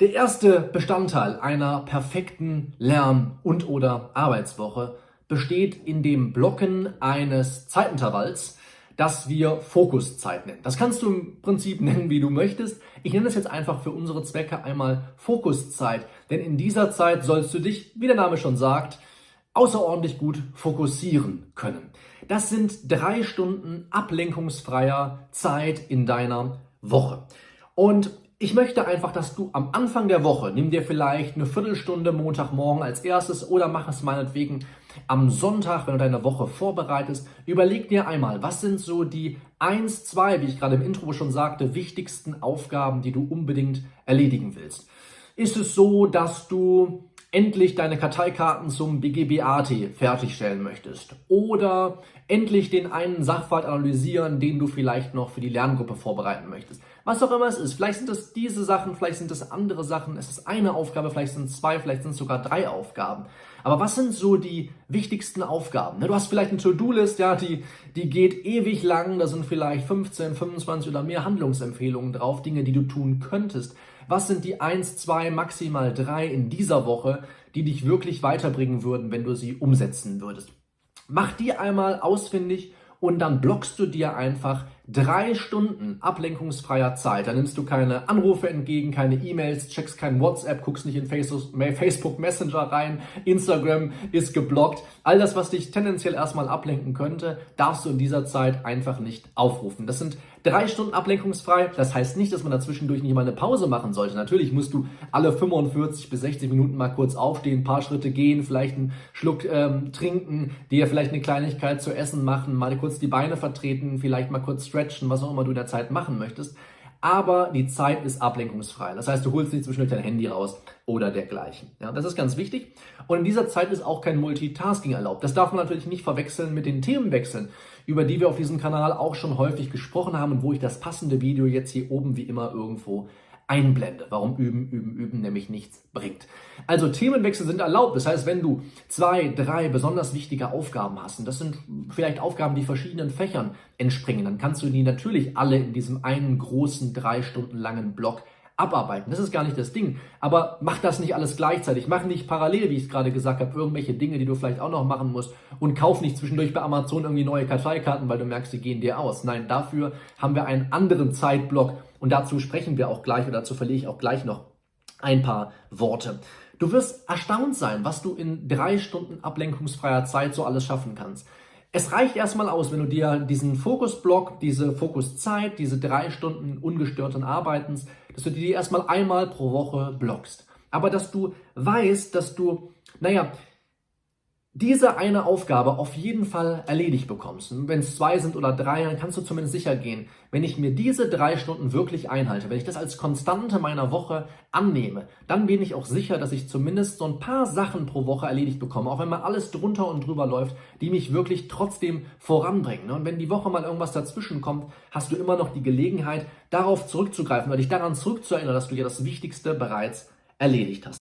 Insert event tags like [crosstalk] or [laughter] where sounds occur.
Der erste Bestandteil einer perfekten Lern- und/oder Arbeitswoche besteht in dem Blocken eines Zeitintervalls, das wir Fokuszeit nennen. Das kannst du im Prinzip [laughs] nennen, wie du möchtest. Ich nenne es jetzt einfach für unsere Zwecke einmal Fokuszeit, denn in dieser Zeit sollst du dich, wie der Name schon sagt, außerordentlich gut fokussieren können. Das sind drei Stunden ablenkungsfreier Zeit in deiner Woche. Und ich möchte einfach, dass du am Anfang der Woche, nimm dir vielleicht eine Viertelstunde Montagmorgen als erstes oder mach es meinetwegen am Sonntag, wenn du deine Woche vorbereitest, überleg dir einmal, was sind so die eins, zwei, wie ich gerade im Intro schon sagte, wichtigsten Aufgaben, die du unbedingt erledigen willst. Ist es so, dass du endlich deine Karteikarten zum BGBAT fertigstellen möchtest oder endlich den einen Sachverhalt analysieren, den du vielleicht noch für die Lerngruppe vorbereiten möchtest. Was auch immer es ist. Vielleicht sind es diese Sachen, vielleicht sind es andere Sachen. Es ist eine Aufgabe, vielleicht sind es zwei, vielleicht sind es sogar drei Aufgaben. Aber was sind so die wichtigsten Aufgaben? Du hast vielleicht eine To-Do-List, ja, die, die geht ewig lang. Da sind vielleicht 15, 25 oder mehr Handlungsempfehlungen drauf, Dinge, die du tun könntest. Was sind die eins, zwei, maximal drei in dieser Woche, die dich wirklich weiterbringen würden, wenn du sie umsetzen würdest? Mach die einmal ausfindig und dann blockst du dir einfach drei Stunden ablenkungsfreier Zeit. Da nimmst du keine Anrufe entgegen, keine E-Mails, checkst kein WhatsApp, guckst nicht in Facebook Messenger rein, Instagram ist geblockt. All das, was dich tendenziell erstmal ablenken könnte, darfst du in dieser Zeit einfach nicht aufrufen. Das sind drei Stunden ablenkungsfrei. Das heißt nicht, dass man dazwischendurch nicht mal eine Pause machen sollte. Natürlich musst du alle 45 bis 60 Minuten mal kurz aufstehen, ein paar Schritte gehen, vielleicht einen Schluck ähm, trinken, dir vielleicht eine Kleinigkeit zu essen machen, mal kurz die Beine vertreten, vielleicht mal kurz stretchen, was auch immer du in der Zeit machen möchtest. Aber die Zeit ist ablenkungsfrei. Das heißt, du holst nicht zwischendurch dein Handy raus oder dergleichen. Ja, das ist ganz wichtig. Und in dieser Zeit ist auch kein Multitasking erlaubt. Das darf man natürlich nicht verwechseln mit den Themenwechseln, über die wir auf diesem Kanal auch schon häufig gesprochen haben und wo ich das passende Video jetzt hier oben wie immer irgendwo einblende. Warum üben, üben, üben nämlich nichts bringt. Also Themenwechsel sind erlaubt. Das heißt, wenn du zwei, drei besonders wichtige Aufgaben hast, und das sind vielleicht Aufgaben, die verschiedenen Fächern entspringen, dann kannst du die natürlich alle in diesem einen großen, drei Stunden langen Block abarbeiten. Das ist gar nicht das Ding. Aber mach das nicht alles gleichzeitig. Mach nicht parallel, wie ich es gerade gesagt habe, irgendwelche Dinge, die du vielleicht auch noch machen musst. Und kauf nicht zwischendurch bei Amazon irgendwie neue Karteikarten, weil du merkst, die gehen dir aus. Nein, dafür haben wir einen anderen Zeitblock. Und dazu sprechen wir auch gleich, oder dazu verliere ich auch gleich noch ein paar Worte. Du wirst erstaunt sein, was du in drei Stunden ablenkungsfreier Zeit so alles schaffen kannst. Es reicht erstmal aus, wenn du dir diesen Fokusblock, diese Fokuszeit, diese drei Stunden ungestörten Arbeitens, dass du dir erstmal einmal pro Woche blockst. Aber dass du weißt, dass du, naja, diese eine Aufgabe auf jeden Fall erledigt bekommst. wenn es zwei sind oder drei, dann kannst du zumindest sicher gehen, wenn ich mir diese drei Stunden wirklich einhalte, wenn ich das als Konstante meiner Woche annehme, dann bin ich auch sicher, dass ich zumindest so ein paar Sachen pro Woche erledigt bekomme, auch wenn mal alles drunter und drüber läuft, die mich wirklich trotzdem voranbringen. Und wenn die Woche mal irgendwas dazwischen kommt, hast du immer noch die Gelegenheit, darauf zurückzugreifen oder dich daran zurückzuerinnern, dass du ja das Wichtigste bereits erledigt hast.